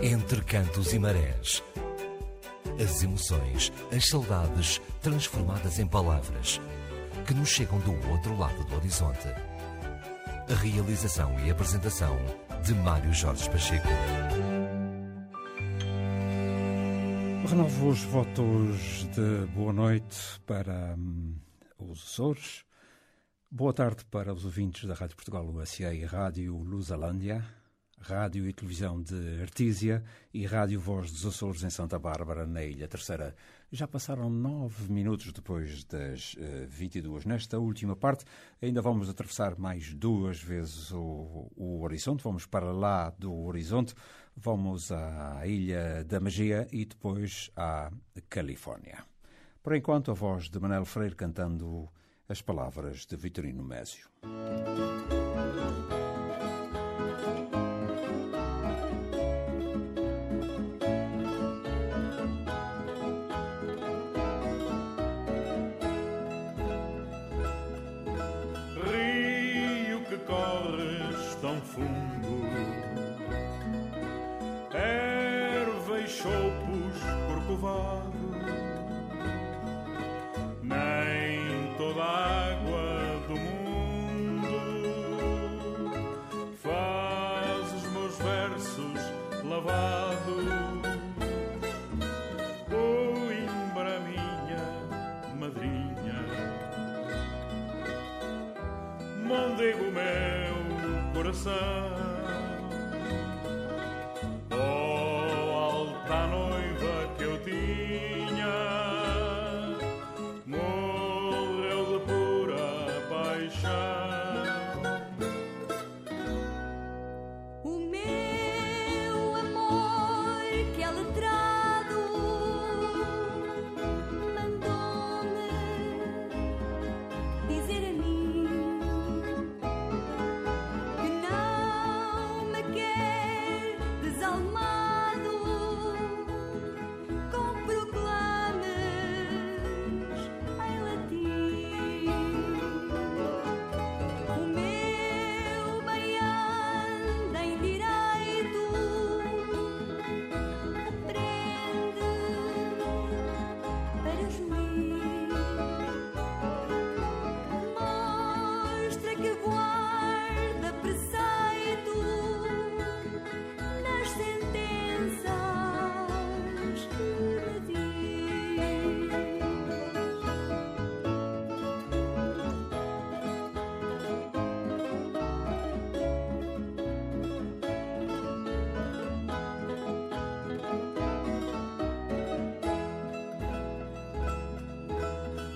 Entre cantos e marés. As emoções, as saudades transformadas em palavras que nos chegam do outro lado do horizonte. A realização e apresentação de Mário Jorge Pacheco. Renovo os votos de boa noite para hum, os Açores. Boa tarde para os ouvintes da Rádio Portugal USA e Rádio Lusalândia, Rádio e Televisão de Artísia e Rádio Voz dos Açores em Santa Bárbara, na Ilha Terceira. Já passaram nove minutos depois das uh, 22. Nesta última parte, ainda vamos atravessar mais duas vezes o, o horizonte. Vamos para lá do horizonte, vamos à Ilha da Magia e depois à Califórnia. Por enquanto, a voz de Manel Freire cantando as palavras de Vitorino Mésio. Mondego, meu coração.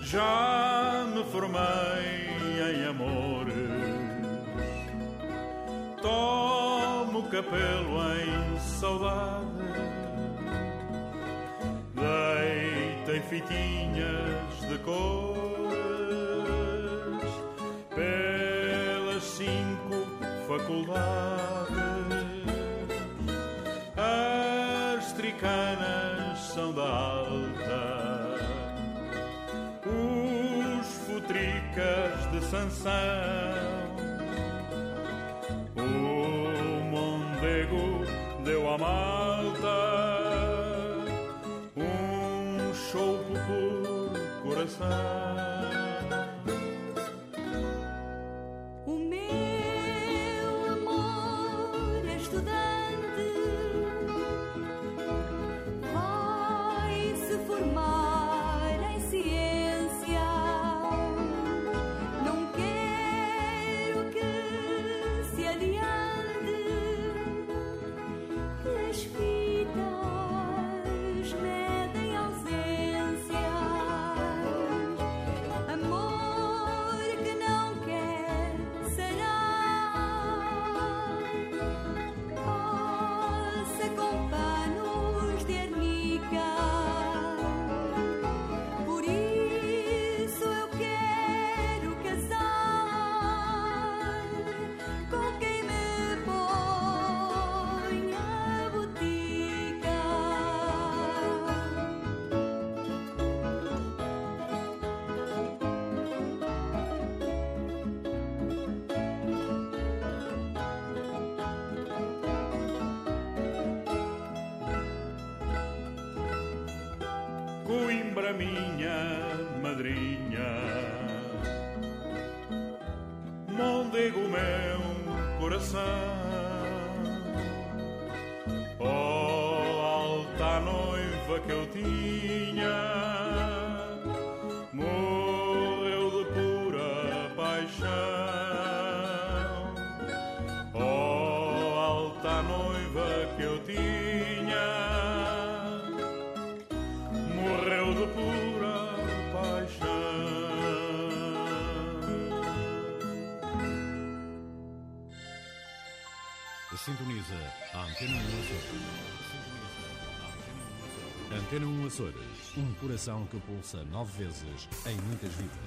Já me formei em amores, tomo capelo em saudade, deitei fitinhas de cores pelas cinco faculdades. De Sansão. O Mondego deu à malta um chopo por coração. Coimbra, minha madrinha. Mondego, meu coração. Oh, alta noiva que eu tinha, Antena 1 Açores. Antena 1 Açores. Um coração que pulsa nove vezes em muitas vidas.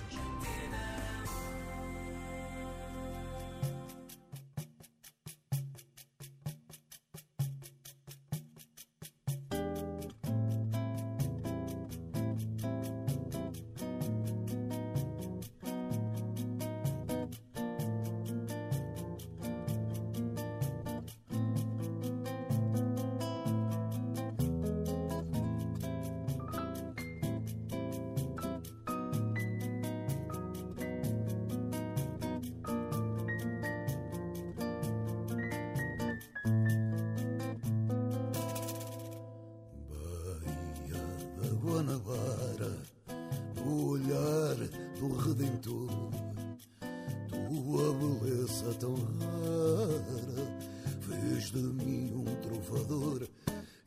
Guanabara, no olhar do Redentor, tua beleza tão rara fez de mim um trovador.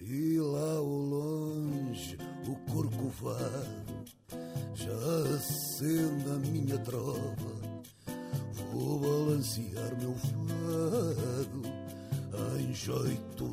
E lá ao longe o corcovado já acende a minha trova. Vou balancear meu fado em jeito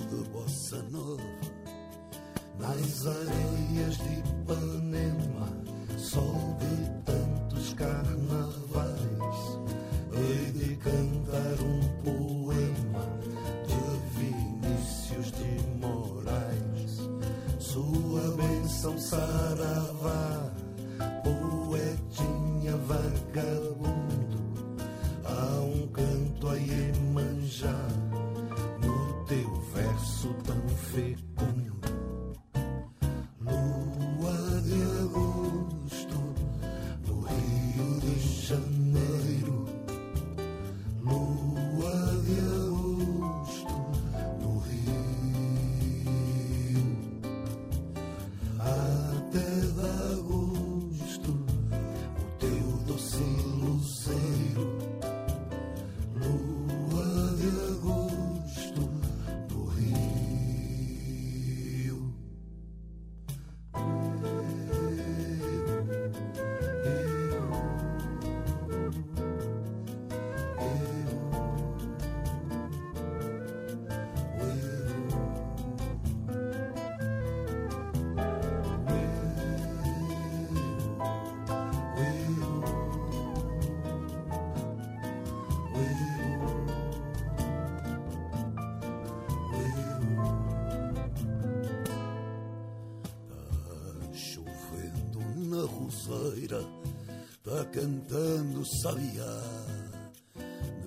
sabiá.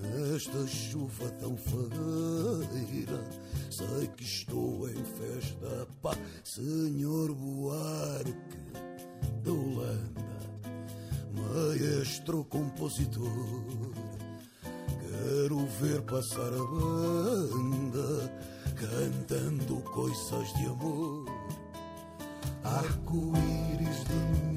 Nesta chuva tão fagueira, sei que estou em festa, pá, Senhor Buarque da Holanda, maestro compositor. Quero ver passar a banda cantando coisas de amor. Arco-íris de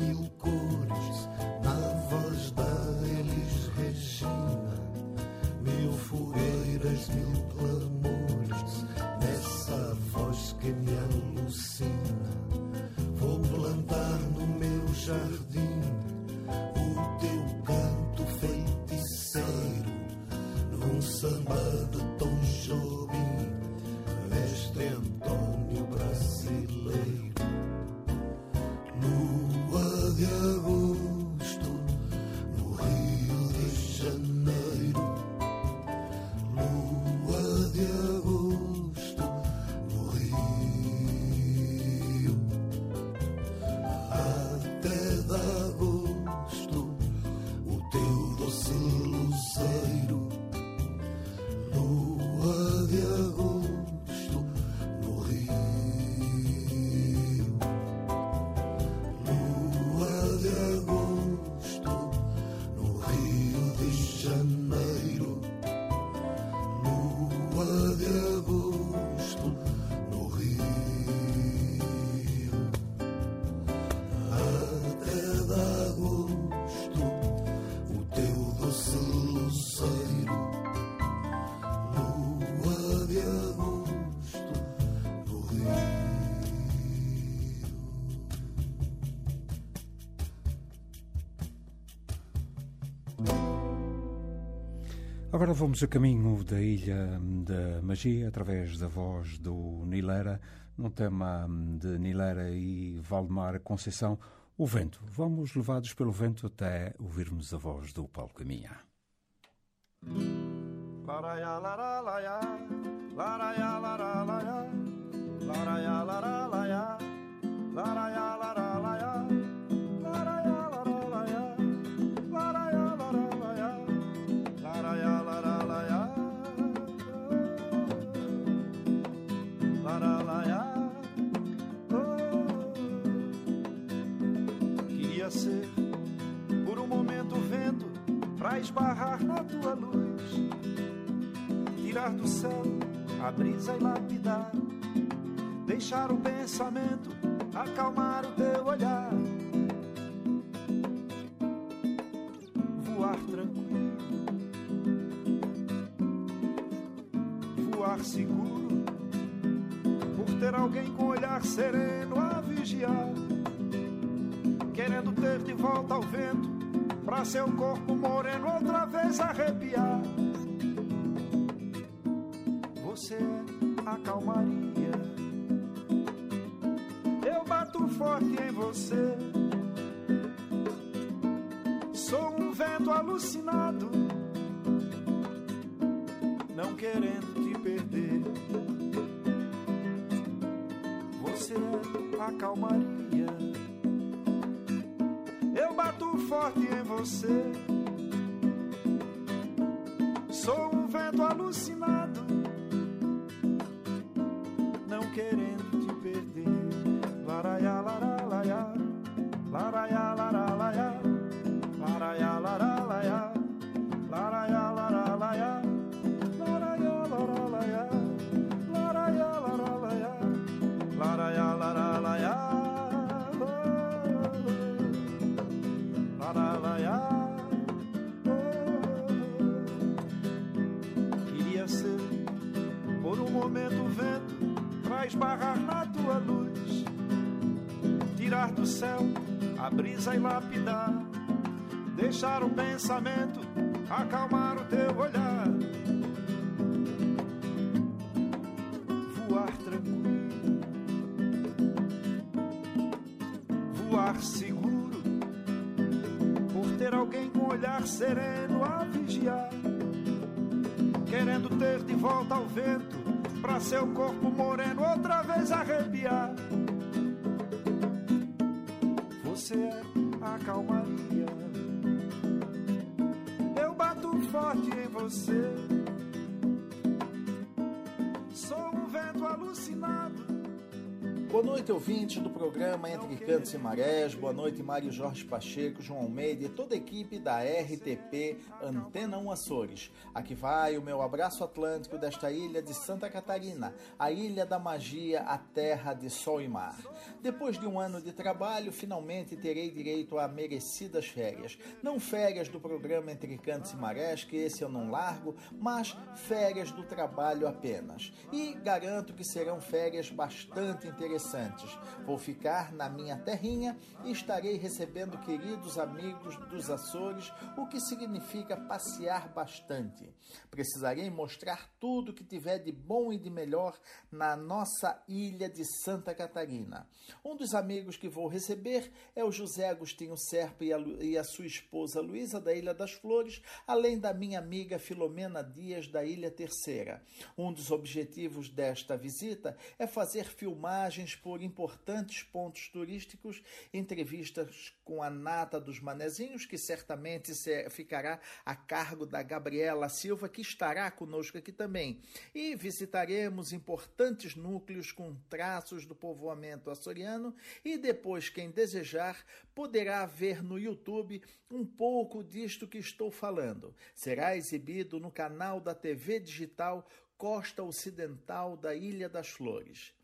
Yeah. Agora vamos a caminho da Ilha da Magia, através da voz do Nilera, num tema de Nilera e Valdemar Conceição, o vento. Vamos levados pelo vento até ouvirmos a voz do Paulo Caminha. Laraiá, ser. Por um momento o vento pra esbarrar na tua luz. Tirar do céu a brisa e lapidar, deixar o pensamento acalmar o teu seu corpo moreno outra vez arrepiar você é a calmaria. Eu bato forte em você. Sou um vento alucinado, céu a brisa e lapidar, deixar o pensamento acalmar o teu olhar, voar tranquilo, voar seguro, por ter alguém com olhar sereno a vigiar, querendo ter de volta ao vento pra seu corpo moreno outra vez arrepiar. Noite, ouvintes do programa Entre Cantos e Marés. Boa noite, Mário Jorge Pacheco, João Almeida e toda a equipe da RTP Antena 1 Açores. Aqui vai o meu abraço atlântico desta ilha de Santa Catarina, a ilha da magia, a terra de sol e mar. Depois de um ano de trabalho, finalmente terei direito a merecidas férias. Não férias do programa Entre Cantos e Marés, que esse eu não largo, mas férias do trabalho apenas. E garanto que serão férias bastante interessantes Vou ficar na minha terrinha e estarei recebendo queridos amigos dos Açores, o que significa passear bastante. Precisarei mostrar tudo que tiver de bom e de melhor na nossa ilha de Santa Catarina. Um dos amigos que vou receber é o José Agostinho Serpa e a, e a sua esposa Luísa da Ilha das Flores, além da minha amiga Filomena Dias da Ilha Terceira. Um dos objetivos desta visita é fazer filmagens por importantes pontos turísticos, entrevistas com a nata dos manezinhos, que certamente ficará a cargo da Gabriela Silva, que estará conosco aqui também. E visitaremos importantes núcleos com traços do povoamento açoriano e depois, quem desejar, poderá ver no YouTube um pouco disto que estou falando. Será exibido no canal da TV digital Costa Ocidental da Ilha das Flores.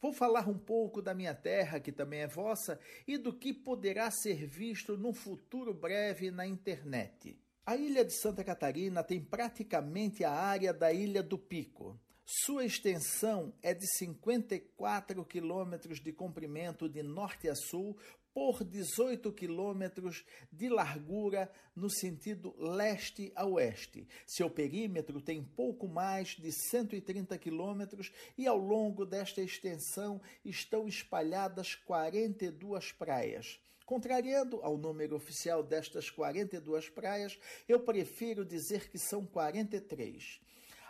Vou falar um pouco da minha terra, que também é vossa, e do que poderá ser visto num futuro breve na internet. A ilha de Santa Catarina tem praticamente a área da Ilha do Pico. Sua extensão é de 54 quilômetros de comprimento de norte a sul, por 18 quilômetros de largura no sentido leste a oeste. Seu perímetro tem pouco mais de 130 quilômetros e ao longo desta extensão estão espalhadas 42 praias. Contrariando ao número oficial destas 42 praias, eu prefiro dizer que são 43.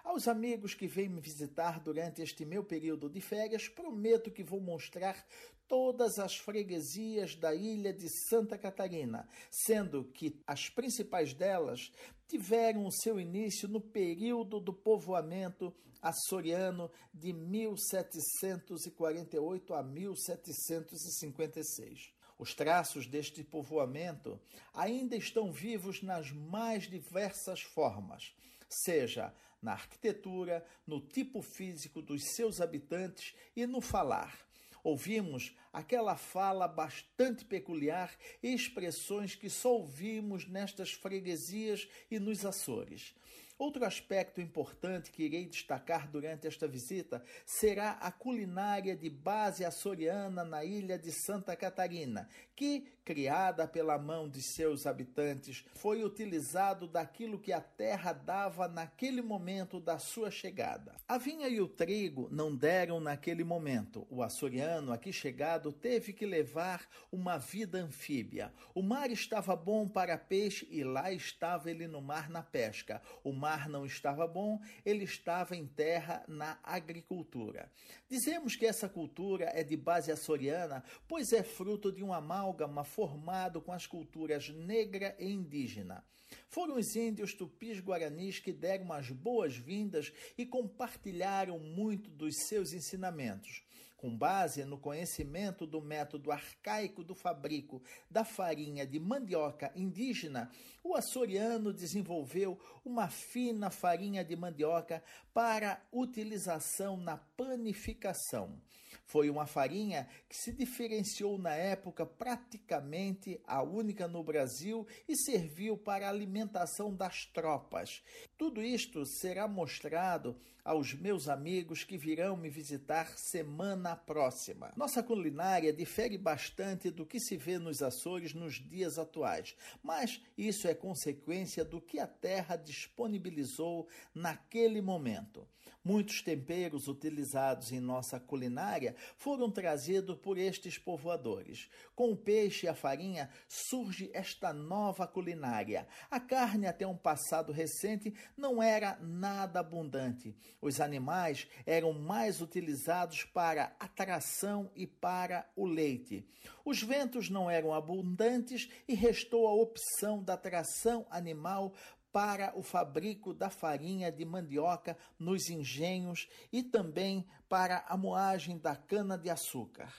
Aos amigos que vêm me visitar durante este meu período de férias, prometo que vou mostrar todas as freguesias da ilha de Santa Catarina, sendo que as principais delas tiveram o seu início no período do povoamento açoriano de 1748 a 1756. Os traços deste povoamento ainda estão vivos nas mais diversas formas, seja na arquitetura, no tipo físico dos seus habitantes e no falar. Ouvimos aquela fala bastante peculiar e expressões que só ouvimos nestas freguesias e nos Açores. Outro aspecto importante que irei destacar durante esta visita será a culinária de base açoriana na ilha de Santa Catarina, que, criada pela mão de seus habitantes, foi utilizado daquilo que a terra dava naquele momento da sua chegada. A vinha e o trigo não deram naquele momento. O açoriano aqui chegado teve que levar uma vida anfíbia. O mar estava bom para peixe e lá estava ele no mar na pesca. O mar não estava bom, ele estava em terra na agricultura. Dizemos que essa cultura é de base açoriana, pois é fruto de um amálgama formado com as culturas negra e indígena. Foram os índios tupis guaranis que deram as boas-vindas e compartilharam muito dos seus ensinamentos com base no conhecimento do método arcaico do fabrico da farinha de mandioca indígena, o açoriano desenvolveu uma fina farinha de mandioca para utilização na panificação. Foi uma farinha que se diferenciou na época praticamente a única no Brasil e serviu para a alimentação das tropas. Tudo isto será mostrado aos meus amigos que virão me visitar semana próxima. Nossa culinária difere bastante do que se vê nos Açores nos dias atuais, mas isso é consequência do que a terra disponibilizou naquele momento. Muitos temperos utilizados em nossa culinária foram trazidos por estes povoadores. Com o peixe e a farinha surge esta nova culinária. A carne, até um passado recente, não era nada abundante os animais eram mais utilizados para atração e para o leite. Os ventos não eram abundantes e restou a opção da tração animal para o fabrico da farinha de mandioca nos engenhos e também para a moagem da cana-de-açúcar.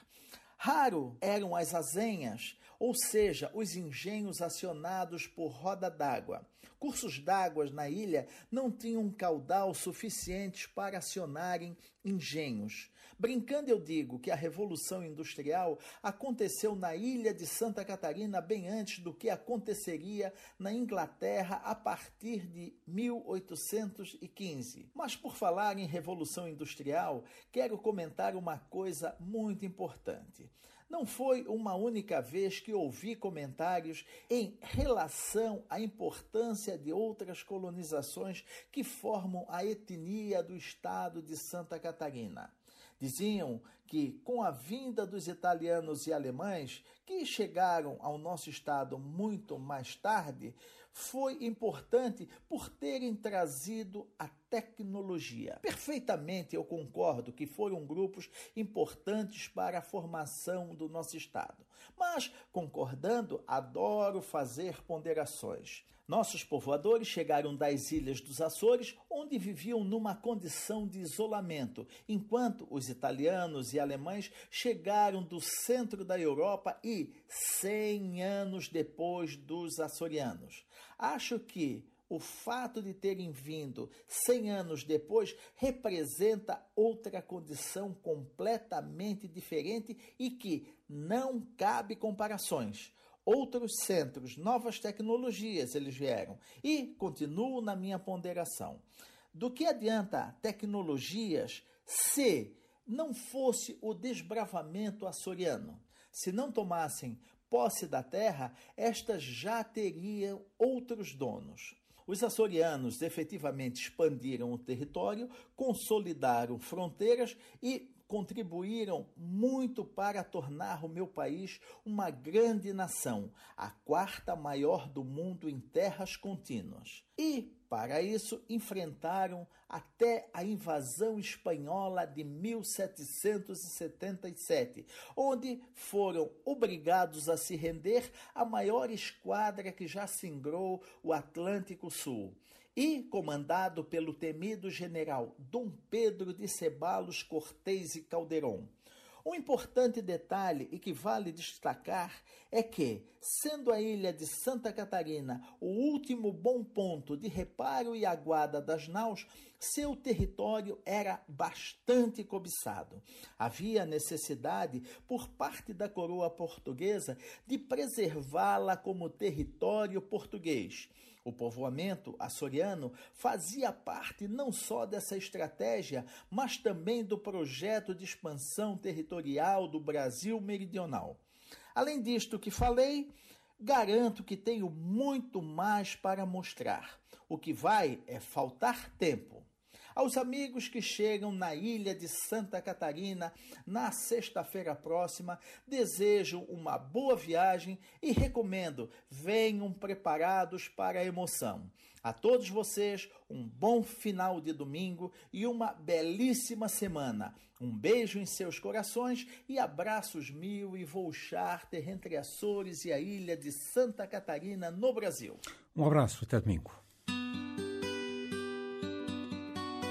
Raro eram as azenhas, ou seja, os engenhos acionados por roda d'água. Cursos d'água na ilha não tinham caudal suficiente para acionarem engenhos. Brincando, eu digo que a Revolução Industrial aconteceu na ilha de Santa Catarina bem antes do que aconteceria na Inglaterra a partir de 1815. Mas por falar em Revolução Industrial, quero comentar uma coisa muito importante. Não foi uma única vez que ouvi comentários em relação à importância de outras colonizações que formam a etnia do estado de Santa Catarina. Diziam que, com a vinda dos italianos e alemães, que chegaram ao nosso estado muito mais tarde, foi importante por terem trazido a tecnologia. Perfeitamente eu concordo que foram grupos importantes para a formação do nosso estado. Mas, concordando, adoro fazer ponderações. Nossos povoadores chegaram das ilhas dos Açores, onde viviam numa condição de isolamento, enquanto os italianos e alemães chegaram do centro da Europa e 100 anos depois dos açorianos. Acho que o fato de terem vindo 100 anos depois representa outra condição completamente diferente e que não cabe comparações outros centros, novas tecnologias eles vieram. E continuo na minha ponderação. Do que adianta tecnologias se não fosse o desbravamento açoriano? Se não tomassem posse da terra, esta já teria outros donos. Os açorianos efetivamente expandiram o território, consolidaram fronteiras e contribuíram muito para tornar o meu país uma grande nação, a quarta maior do mundo em terras contínuas. E, para isso, enfrentaram até a invasão espanhola de 1777, onde foram obrigados a se render à maior esquadra que já singrou o Atlântico Sul e comandado pelo temido general Dom Pedro de Ceballos Cortês e Calderon. Um importante detalhe e que vale destacar é que, sendo a ilha de Santa Catarina o último bom ponto de reparo e aguada das naus, seu território era bastante cobiçado. Havia necessidade, por parte da coroa portuguesa, de preservá-la como território português. O povoamento açoriano fazia parte não só dessa estratégia, mas também do projeto de expansão territorial do Brasil meridional. Além disto que falei, garanto que tenho muito mais para mostrar. O que vai é faltar tempo. Aos amigos que chegam na ilha de Santa Catarina na sexta-feira próxima, desejo uma boa viagem e recomendo venham preparados para a emoção. A todos vocês, um bom final de domingo e uma belíssima semana. Um beijo em seus corações e abraços mil e vou charter entre Açores e a ilha de Santa Catarina, no Brasil. Um abraço, até domingo.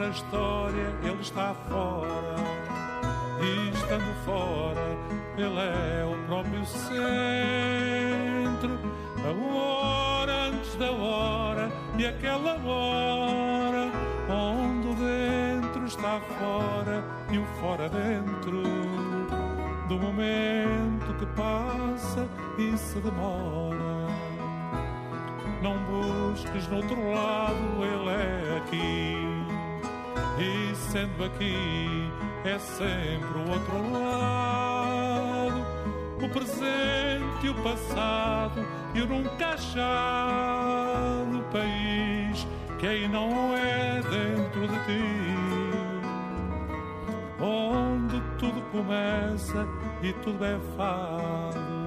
Na história, ele está fora. E estando fora, ele é o próprio centro. A hora antes da hora e aquela hora onde o dentro está fora e o fora dentro. Do momento que passa e se demora. Não busques no outro lado, ele é aqui. E sendo aqui, é sempre o outro lado. O presente e o passado, e o nunca achado país que aí não é dentro de ti. Onde tudo começa e tudo é fado.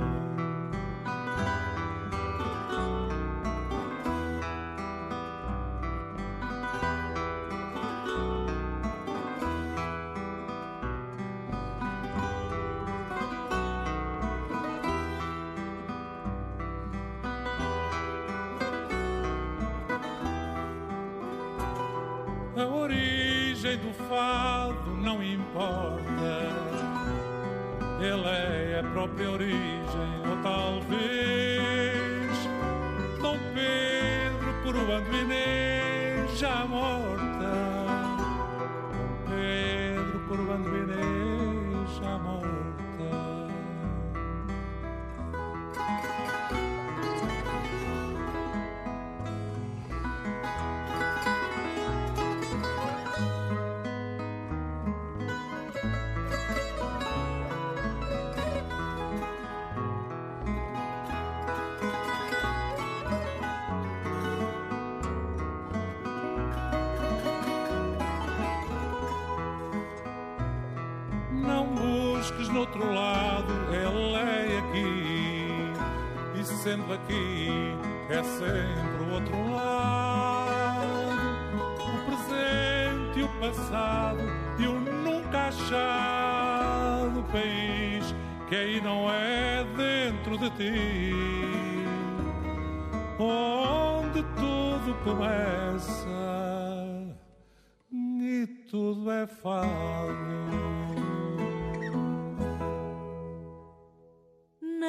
No outro lado, ela é aqui. E sendo aqui, é sempre o outro lado. O presente e o passado e o nunca achado país que aí não é dentro de ti. Onde tudo começa e tudo é fado.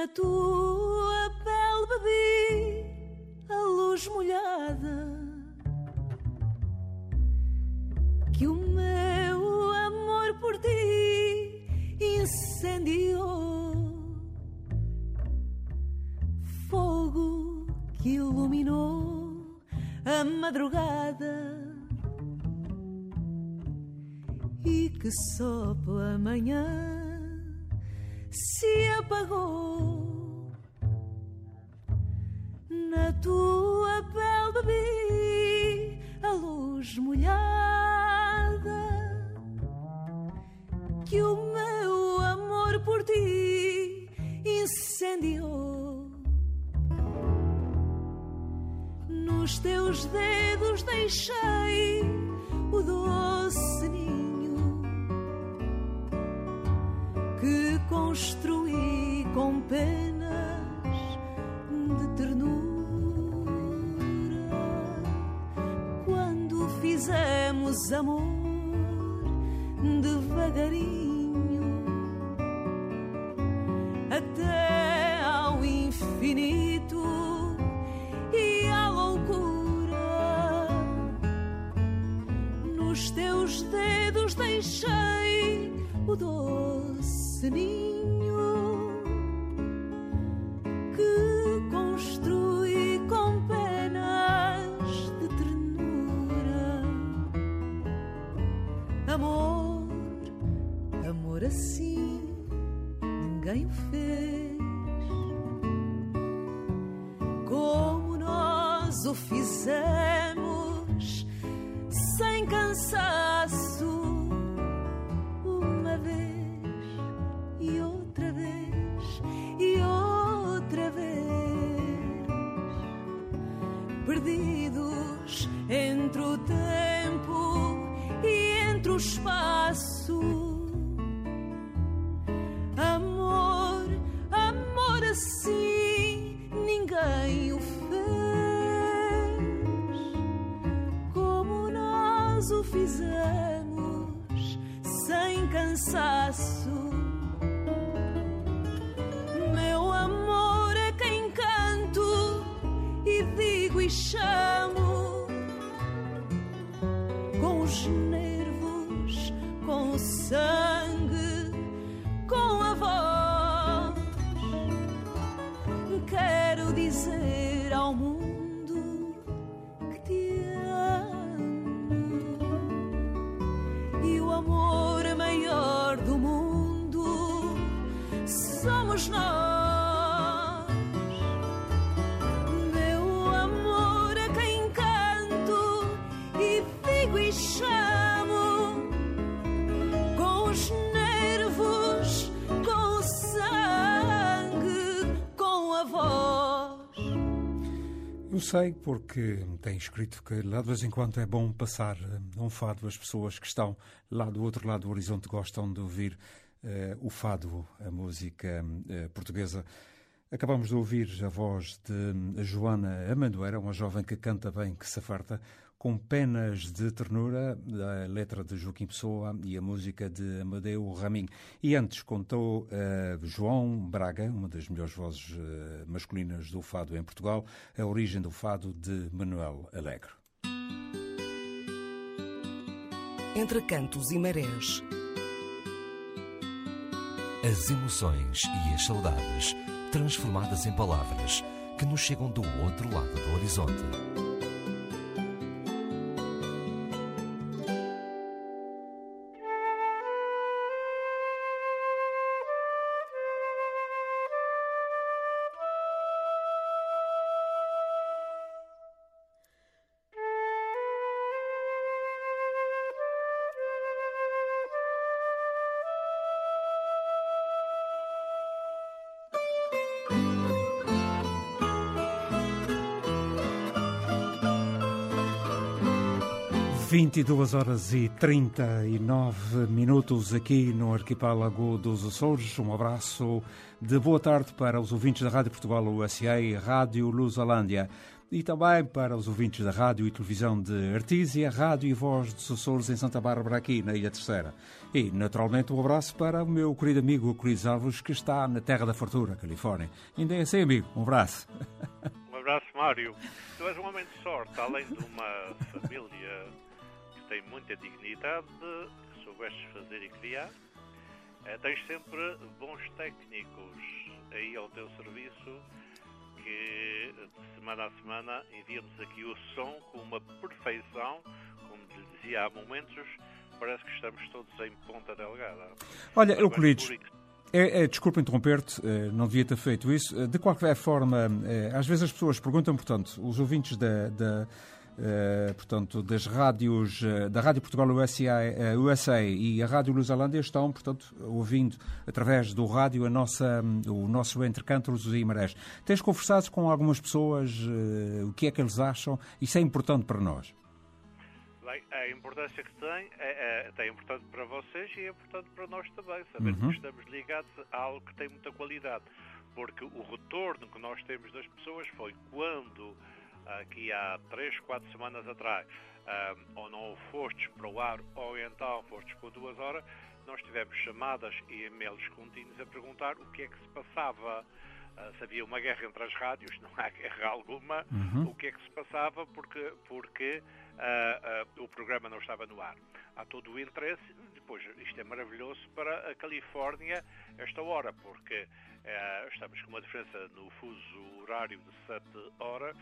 Tua pele bebi a luz molhada que o meu amor por ti incendiou. Fogo que iluminou a madrugada e que só pela manhã se apagou. Na tua pele bebi a luz molhada que o meu amor por ti incendiou. Nos teus dedos deixei o doce construí com penas de ternura. Quando fizemos amor devagarinho entre sei porque tem escrito que lá de vez em quando é bom passar eh, um fado. As pessoas que estão lá do outro lado do horizonte gostam de ouvir eh, o fado, a música eh, portuguesa. Acabamos de ouvir a voz de Joana Amandoeira, uma jovem que canta bem, que se farta, com penas de ternura, a letra de Joaquim Pessoa e a música de Amadeu Ramin. E antes contou eh, João Braga, uma das melhores vozes eh, masculinas do fado em Portugal, a origem do fado de Manuel Alegre. Entre cantos e marés. As emoções e as saudades transformadas em palavras que nos chegam do outro lado do horizonte. 22 horas e 39 minutos aqui no arquipélago dos Açores. Um abraço de boa tarde para os ouvintes da Rádio Portugal USA e Rádio Lusalândia e também para os ouvintes da Rádio e Televisão de Artísia, Rádio e Voz dos Açores em Santa Bárbara, aqui na Ilha Terceira. E, naturalmente, um abraço para o meu querido amigo Euclides Alves, que está na Terra da Fartura, Califórnia. Ainda é assim, amigo. Um abraço. Um abraço, Mário. Tu és um homem de sorte, além de uma família tem muita dignidade, que soubestes fazer e criar. Eh, tens sempre bons técnicos aí ao teu serviço que de semana a semana enviamos aqui o som com uma perfeição, como dizia há momentos, parece que estamos todos em ponta delgada. Olha, Euclides, é, é, desculpa interromper-te, eh, não devia ter feito isso. Eh, de qualquer forma, às vezes as pessoas perguntam, portanto, os ouvintes da, da Uh, portanto, das rádios, uh, da Rádio Portugal USA, uh, USA e a Rádio Lusalândia estão, portanto, ouvindo através do rádio a nossa, o nosso Entrecantos e Marés. Tens conversado com algumas pessoas, o que é que eles acham? Isso é importante para nós. Bem, a importância que tem é, é, é importante para vocês e é importante para nós também, saber uhum. que estamos ligados a algo que tem muita qualidade. Porque o retorno que nós temos das pessoas foi quando aqui há três, quatro semanas atrás, um, ou não fostes para o ar, ou então fostes por duas horas, nós tivemos chamadas e e-mails contínuos a perguntar o que é que se passava. Uh, se havia uma guerra entre as rádios, não há guerra alguma, uhum. o que é que se passava, porque, porque uh, uh, o programa não estava no ar. Há todo o interesse, depois isto é maravilhoso para a Califórnia esta hora, porque estamos com uma diferença no fuso horário de 7 horas,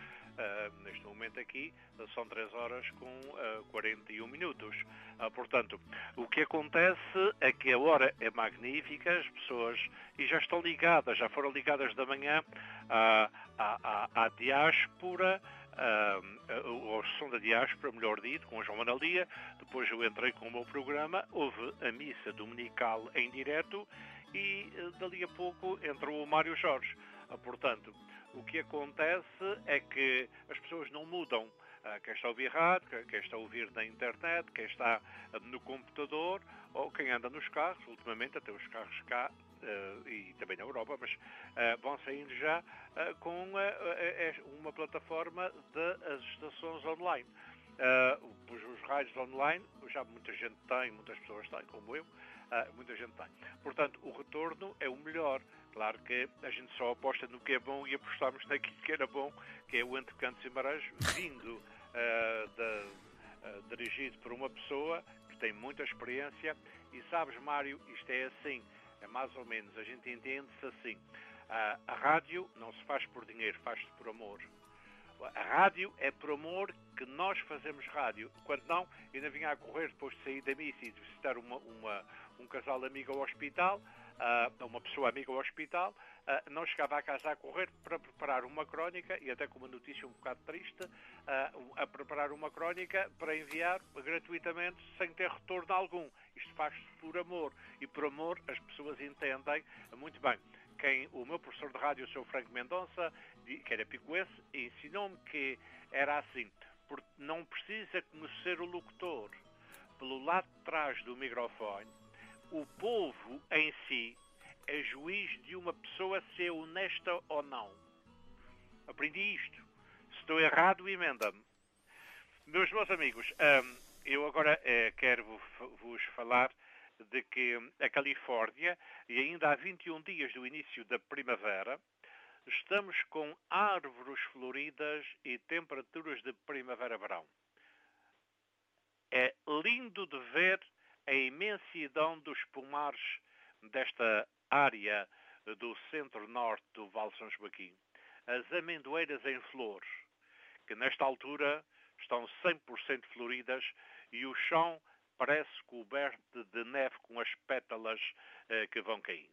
neste momento aqui são 3 horas com uh, 41 minutos. Uh, portanto, o que acontece é que a hora é magnífica, as pessoas e já estão ligadas, já foram ligadas da manhã à, à, à diáspora. Uh, ao som da diáspora, melhor dito, com o João Analia. Depois eu entrei com o meu programa, houve a missa dominical em direto e dali a pouco entrou o Mário Jorge. Portanto, o que acontece é que as pessoas não mudam. Uh, quem está a ouvir rádio, quem está a ouvir na internet, quem está uh, no computador ou quem anda nos carros, ultimamente até os carros cá uh, e também na Europa, mas vão saindo já com uma plataforma das estações online. os, os rádios online, já muita gente tem, muitas pessoas têm, como eu, muita gente tem. Portanto, o retorno é o melhor. Claro que a gente só aposta no que é bom e apostamos naquilo que era bom, que é o Entre Cantos e vindo uh, da, uh, dirigido por uma pessoa que tem muita experiência. E sabes, Mário, isto é assim, é mais ou menos, a gente entende-se assim. Uh, a rádio não se faz por dinheiro, faz-se por amor. A rádio é por amor que nós fazemos rádio. Quando não, ainda vinha a correr depois de sair da missa e de visitar uma, uma, um casal amigo ao hospital uh, uma pessoa amiga ao hospital, uh, não chegava a casa a correr para preparar uma crónica, e até com uma notícia um bocado triste, uh, a preparar uma crónica para enviar gratuitamente sem ter retorno algum. Isto faz-se por amor, e por amor as pessoas entendem muito bem. Quem, o meu professor de rádio, o Sr. Franco Mendonça, que era picoense, ensinou-me que era assim, não precisa conhecer o locutor. Pelo lado de trás do microfone, o povo em si é juiz de uma pessoa ser honesta ou não. Aprendi isto. Se estou errado, emenda-me. Meus meus amigos, hum, eu agora eh, quero vos falar de que a Califórnia, e ainda há 21 dias do início da primavera, estamos com árvores floridas e temperaturas de primavera-verão. É lindo de ver a imensidão dos pomares desta área do centro-norte do Vale São Joaquim. As amendoeiras em flor, que nesta altura estão 100% floridas e o chão parece coberto de neve com as pétalas eh, que vão caindo.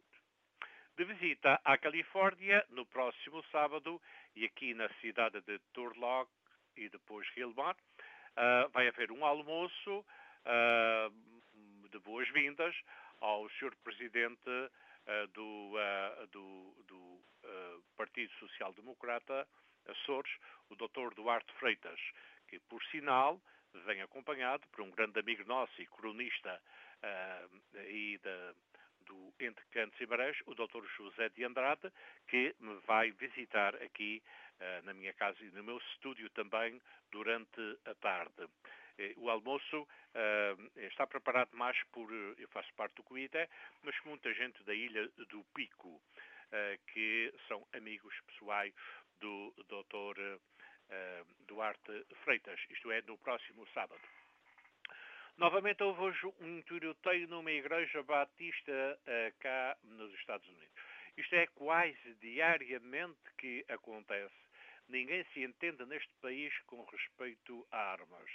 De visita à Califórnia no próximo sábado e aqui na cidade de Turlock e depois Gilmar, uh, vai haver um almoço uh, de boas-vindas ao Sr. Presidente uh, do, uh, do, do uh, Partido Social Democrata Açores, o Dr. Duarte Freitas, que, por sinal, vem acompanhado por um grande amigo nosso e cronista e do Entre Cantos e Marés, o Dr. José de Andrade, que me vai visitar aqui uh, na minha casa e no meu estúdio também durante a tarde. Eh, o almoço uh, está preparado mais por, eu faço parte do comitê, mas muita gente da ilha do Pico, uh, que são amigos pessoais do Dr. Duarte Freitas, isto é, no próximo sábado. Novamente houve hoje um tiroteio numa igreja batista uh, cá nos Estados Unidos. Isto é quase diariamente que acontece. Ninguém se entende neste país com respeito a armas.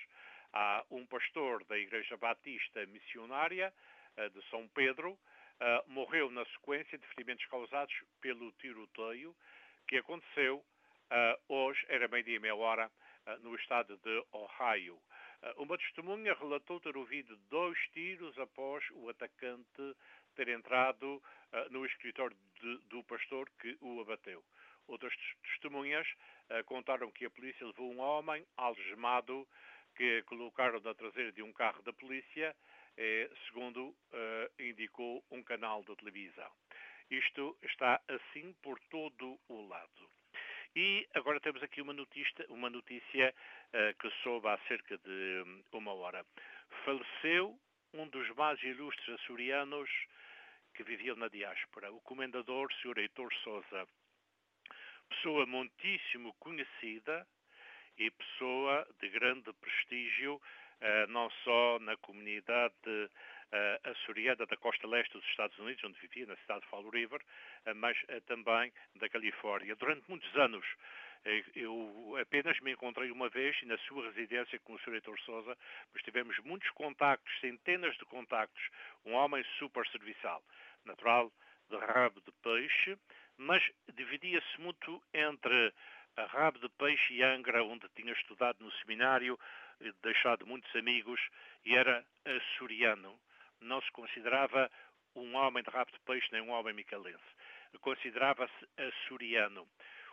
Há um pastor da Igreja Batista Missionária uh, de São Pedro, uh, morreu na sequência de ferimentos causados pelo tiroteio que aconteceu hoje, era meio-dia e meia hora, no estado de Ohio. Uma testemunha relatou ter ouvido dois tiros após o atacante ter entrado no escritório de, do pastor que o abateu. Outras testemunhas contaram que a polícia levou um homem algemado que colocaram na traseira de um carro da polícia, eh, segundo uh, indicou um canal de televisão. Isto está assim por todo o lado. E agora temos aqui uma notícia, uma notícia uh, que soube há cerca de hum, uma hora. Faleceu um dos mais ilustres açorianos que viviam na diáspora, o comendador Sr. Heitor Souza. Pessoa muitíssimo conhecida e pessoa de grande prestígio, uh, não só na comunidade uh, açoriana da costa leste dos Estados Unidos, onde vivia, na cidade de Fall River, uh, mas também da Califórnia. Durante muitos anos, eu apenas me encontrei uma vez na sua residência com o Sr. Heitor Souza, mas tivemos muitos contactos, centenas de contactos. Um homem super serviçal, natural de rabo de peixe, mas dividia-se muito entre rabo de peixe e Angra, onde tinha estudado no seminário, deixado muitos amigos, e era açoriano não se considerava um homem de rabo de peixe nem um homem micalense. Considerava-se açoriano.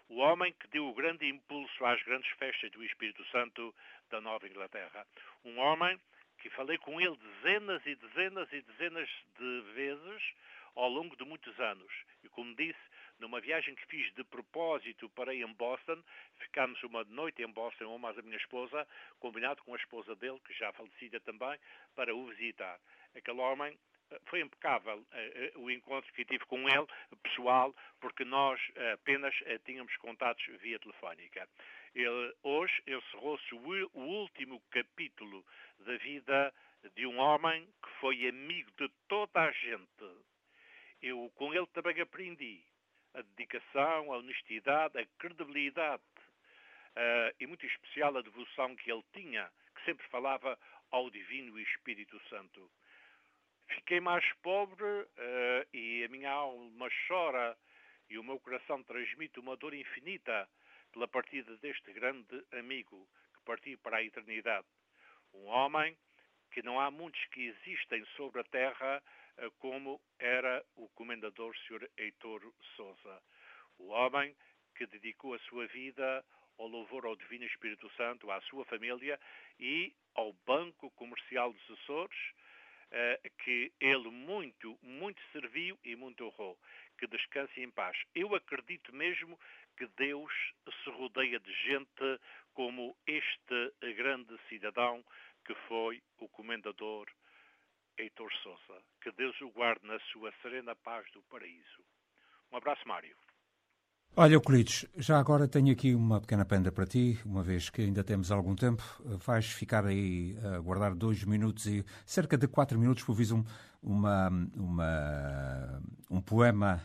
O homem que deu o grande impulso às grandes festas do Espírito Santo da Nova Inglaterra. Um homem que falei com ele dezenas e dezenas e dezenas de vezes ao longo de muitos anos. E como disse, numa viagem que fiz de propósito para em Boston, ficámos uma noite em Boston, ou mais a minha esposa, combinado com a esposa dele, que já falecida também, para o visitar aquele homem eh, foi impecável uh, uh, o encontro que tive com ele, pessoal, porque nós uh, apenas tínhamos contatos via telefónica. Ele, hoje encerrou-se o, o, último capítulo da vida de um homem que foi amigo de toda a gente. Eu com ele também aprendi a dedicação, a honestidade, a credibilidade e muito especial a devoção que ele tinha, que sempre falava ao Divino Espírito Santo. Fiquei mais pobre uh, e a minha alma chora e o meu coração transmite uma dor infinita pela partida deste grande amigo que partiu para a eternidade. Um homem que não há muitos que existem sobre a terra uh, como era o comendador Sr. Heitor Souza. O homem que dedicou a sua vida ao louvor ao Divino Espírito Santo, à sua família e ao Banco Comercial dos Açores, eh, que ele muito, muito serviu e muito honrou. Que descanse em paz. Eu acredito mesmo que Deus se rodeia de gente como este grande cidadão que foi o comendador Heitor Sousa. Que Deus o guarde na sua serena paz do paraíso. Um abraço, Mário. Olha, Euclides, já agora tenho aqui uma pequena penda para ti, uma vez que ainda temos algum tempo. Vais ficar aí a guardar dois minutos e cerca de quatro minutos um, uma, uma, um poema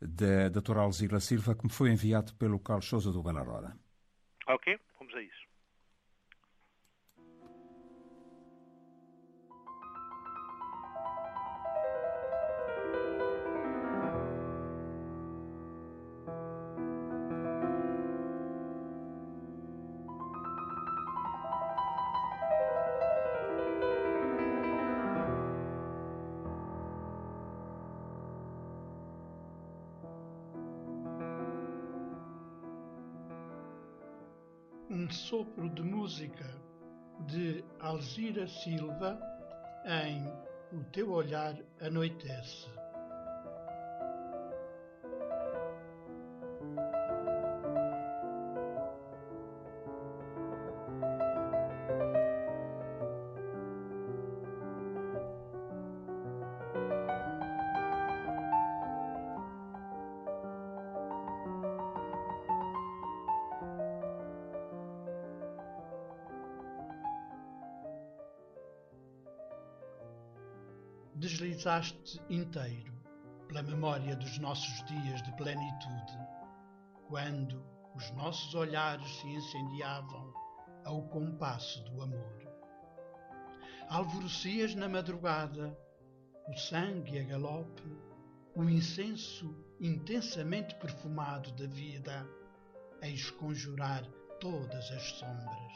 da doutora Alzira Silva que me foi enviado pelo Carlos Souza do Belarora. Ok, vamos a isso. Sopro de música de Alzira Silva em O Teu Olhar Anoitece. Deslizaste inteiro pela memória dos nossos dias de plenitude, quando os nossos olhares se incendiavam ao compasso do amor. Alvorecias na madrugada o sangue a galope, o incenso intensamente perfumado da vida a esconjurar todas as sombras.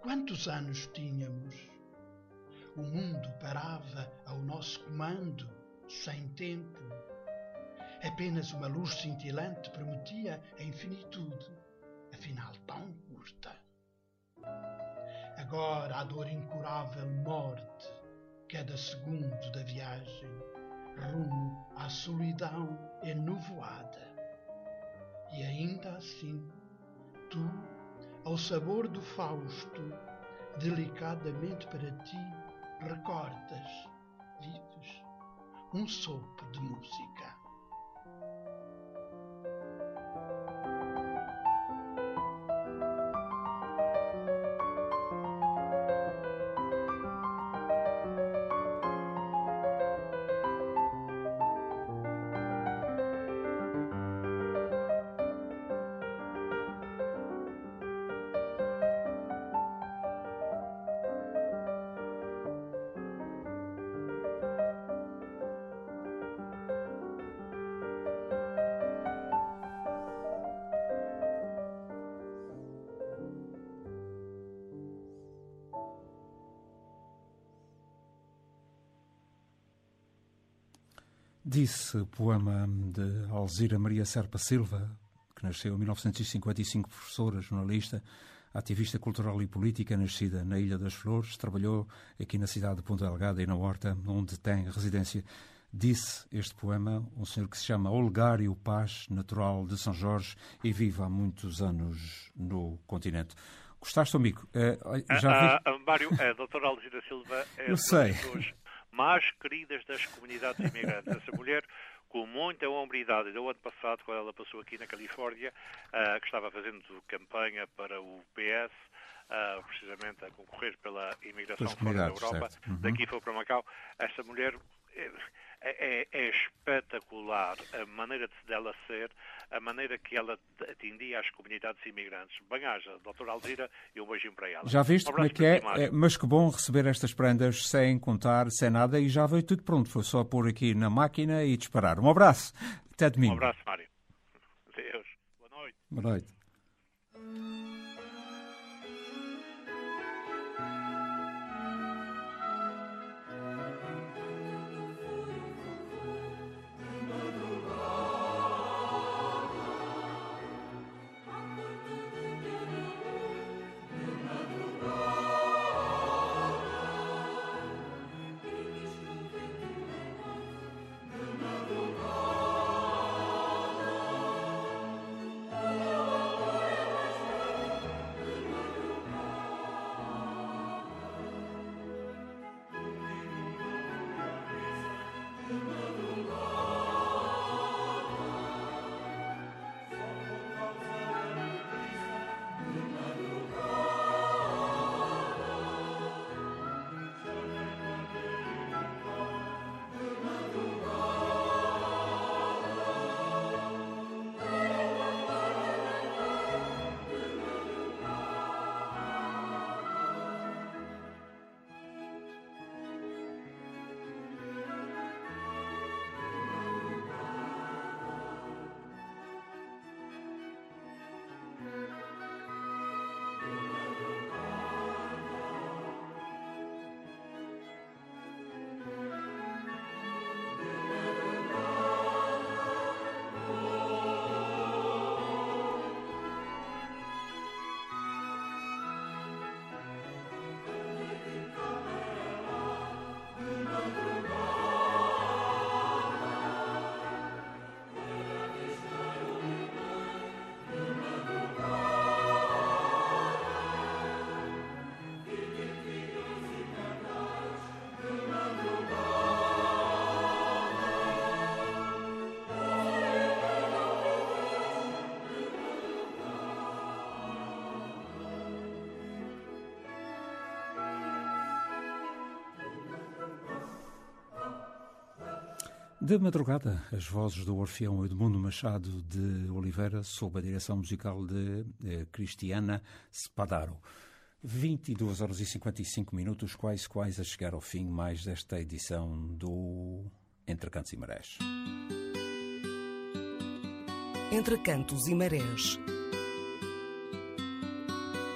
Quantos anos tínhamos? O mundo parava ao nosso comando, sem tempo. Apenas uma luz cintilante prometia a infinitude, afinal tão curta. Agora a dor incurável morte, cada segundo da viagem, rumo à solidão enovoada. E ainda assim, tu, ao sabor do Fausto, delicadamente para ti, recordas, vives, um sopro de música. Disse poema de Alzira Maria Serpa Silva, que nasceu em 1955, professora, jornalista, ativista cultural e política, nascida na Ilha das Flores, trabalhou aqui na cidade de Ponta Delgada e na Horta, onde tem residência. Disse este poema um senhor que se chama Olgário Paz, natural de São Jorge e vive há muitos anos no continente. Gostaste, amigo? Uh, já vi... uh, uh, Mário, a doutora Alzira Silva é Eu sei. Pessoas mais queridas das comunidades imigrantes. Essa mulher, com muita hombridade, do ano passado, quando ela passou aqui na Califórnia, uh, que estava fazendo campanha para o PS, uh, precisamente a concorrer pela imigração fora da Europa, uhum. daqui foi para Macau, essa mulher eh, é, é, espetacular a maneira dela ser, a maneira que ela atendia às comunidades imigrantes. Bem-haja, doutora Alzira, e um beijinho para ela. Já viste um como é que é? é? Mas que bom receber estas prendas sem contar, sem nada, e já veio tudo pronto. Foi só pôr aqui na máquina e disparar. Um abraço. Até domingo. Um abraço, Mário. Deus. Boa noite. Boa noite. De madrugada, as vozes do Orfeão Edmundo Machado de Oliveira, sob a direção musical de eh, Cristiana Spadaro. 22 horas e 55 minutos, quais quais a chegar ao fim mais desta edição do Entre Cantos e Marés. Entre Cantos e Marés.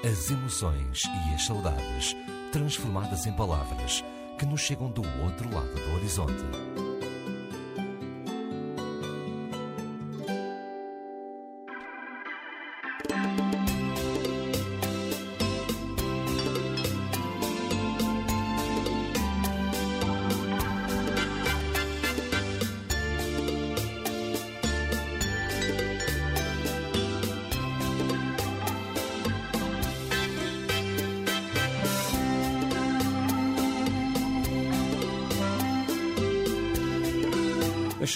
As emoções e as saudades transformadas em palavras que nos chegam do outro lado do horizonte.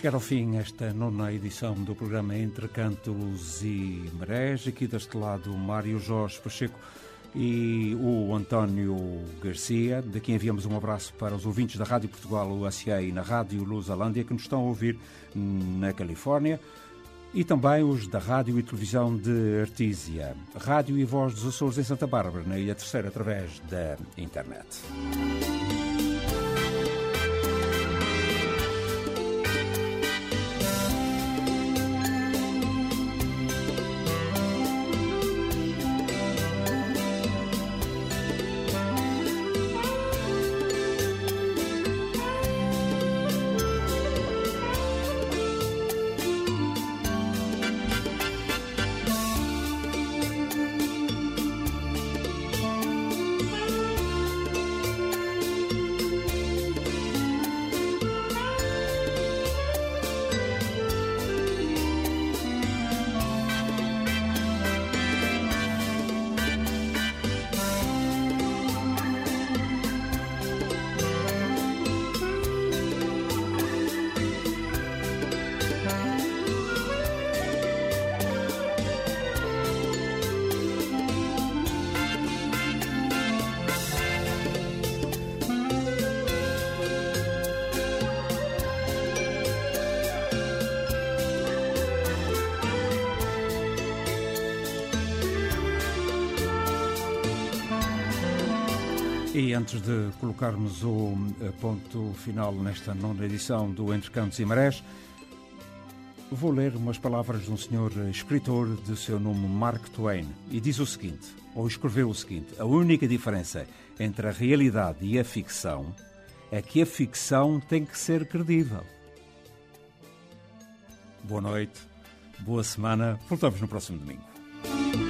Chegar ao fim esta nona edição do programa Entre Cantos e Marés, aqui deste lado Mário Jorge Pacheco e o António Garcia. Daqui enviamos um abraço para os ouvintes da Rádio Portugal USA e na Rádio Lusalândia que nos estão a ouvir na Califórnia e também os da Rádio e Televisão de Artísia, Rádio e Voz dos Açores em Santa Bárbara, na Ilha Terceira, através da internet. De colocarmos o eh, ponto final nesta nona edição do Entre Cantos e Marés, vou ler umas palavras de um senhor escritor de seu nome Mark Twain e diz o seguinte, ou escreveu o seguinte: a única diferença entre a realidade e a ficção é que a ficção tem que ser credível. Boa noite, boa semana, voltamos no próximo domingo.